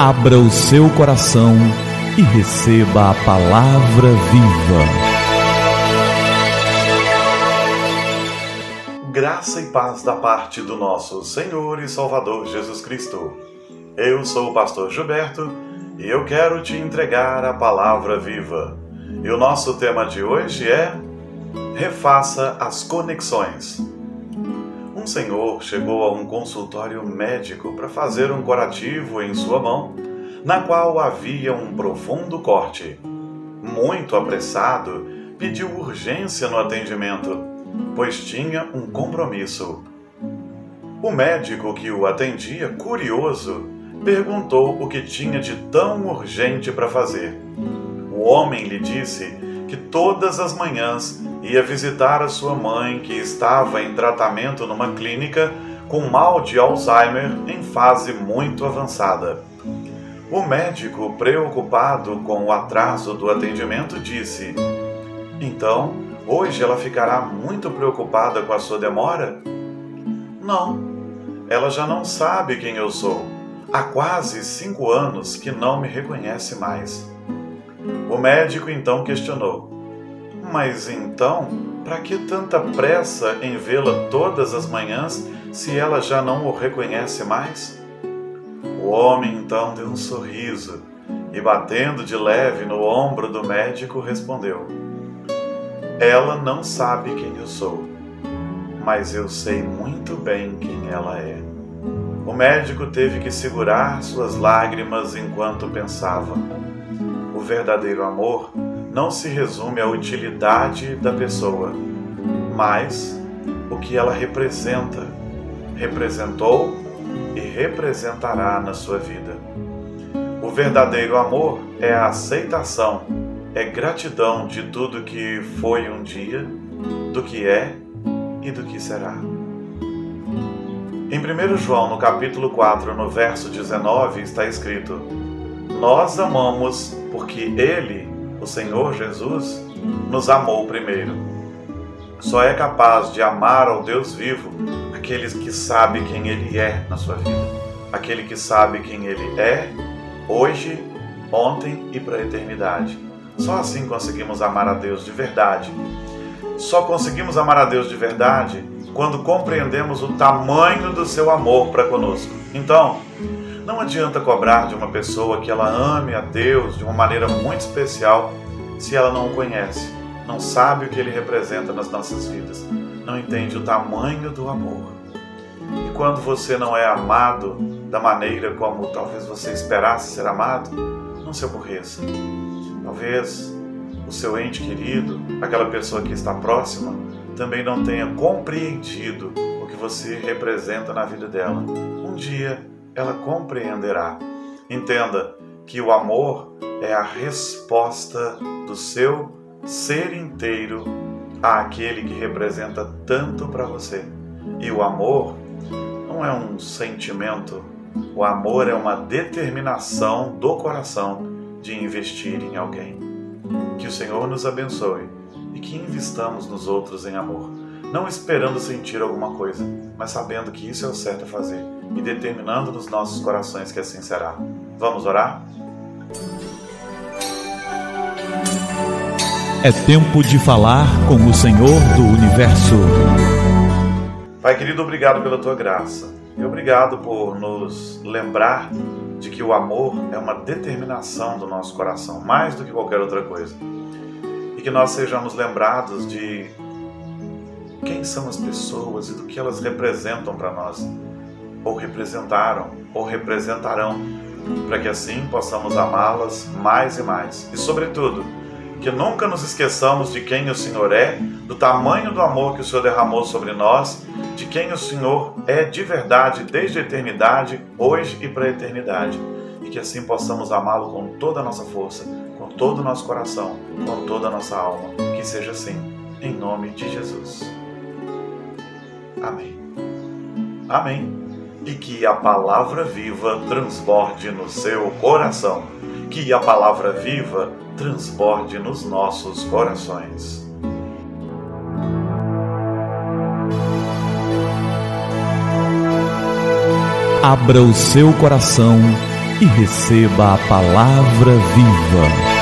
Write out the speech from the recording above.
Abra o seu coração e receba a palavra viva. Graça e paz da parte do nosso Senhor e Salvador Jesus Cristo. Eu sou o pastor Gilberto e eu quero te entregar a palavra viva. E o nosso tema de hoje é Refaça as conexões. Senhor chegou a um consultório médico para fazer um curativo em sua mão, na qual havia um profundo corte. Muito apressado, pediu urgência no atendimento, pois tinha um compromisso. O médico que o atendia, curioso, perguntou o que tinha de tão urgente para fazer. O homem lhe disse que todas as manhãs ia visitar a sua mãe, que estava em tratamento numa clínica com mal de Alzheimer em fase muito avançada. O médico, preocupado com o atraso do atendimento, disse: Então, hoje ela ficará muito preocupada com a sua demora? Não, ela já não sabe quem eu sou. Há quase cinco anos que não me reconhece mais. O médico então questionou: mas então, para que tanta pressa em vê-la todas as manhãs se ela já não o reconhece mais? O homem então deu um sorriso e, batendo de leve no ombro do médico, respondeu: Ela não sabe quem eu sou, mas eu sei muito bem quem ela é. O médico teve que segurar suas lágrimas enquanto pensava. O verdadeiro amor não se resume à utilidade da pessoa, mas o que ela representa, representou e representará na sua vida. O verdadeiro amor é a aceitação, é gratidão de tudo que foi um dia, do que é e do que será. Em 1 João, no capítulo 4, no verso 19, está escrito: Nós amamos porque Ele o Senhor Jesus nos amou primeiro. Só é capaz de amar ao Deus vivo aqueles que sabem quem Ele é na sua vida. Aquele que sabe quem Ele é hoje, ontem e para a eternidade. Só assim conseguimos amar a Deus de verdade. Só conseguimos amar a Deus de verdade quando compreendemos o tamanho do seu amor para conosco. Então, não adianta cobrar de uma pessoa que ela ame a Deus de uma maneira muito especial se ela não o conhece, não sabe o que ele representa nas nossas vidas, não entende o tamanho do amor. E quando você não é amado da maneira como talvez você esperasse ser amado, não se aborreça. Talvez o seu ente querido, aquela pessoa que está próxima, também não tenha compreendido o que você representa na vida dela. Um dia ela compreenderá. Entenda que o amor é a resposta do seu ser inteiro àquele que representa tanto para você. E o amor não é um sentimento, o amor é uma determinação do coração de investir em alguém. Que o Senhor nos abençoe e que investamos nos outros em amor, não esperando sentir alguma coisa, mas sabendo que isso é o certo a fazer e determinando nos nossos corações que assim será. Vamos orar? É tempo de falar com o Senhor do Universo. Pai querido, obrigado pela tua graça e obrigado por nos lembrar de que o amor é uma determinação do nosso coração, mais do que qualquer outra coisa. E que nós sejamos lembrados de quem são as pessoas e do que elas representam para nós ou representaram, ou representarão, para que assim possamos amá-las mais e mais. E, sobretudo, que nunca nos esqueçamos de quem o Senhor é, do tamanho do amor que o Senhor derramou sobre nós, de quem o Senhor é de verdade desde a eternidade, hoje e para a eternidade. E que assim possamos amá-lo com toda a nossa força, com todo o nosso coração, com toda a nossa alma. Que seja assim, em nome de Jesus. Amém. Amém e que a palavra viva transborde no seu coração, que a palavra viva transborde nos nossos corações. Abra o seu coração e receba a palavra viva.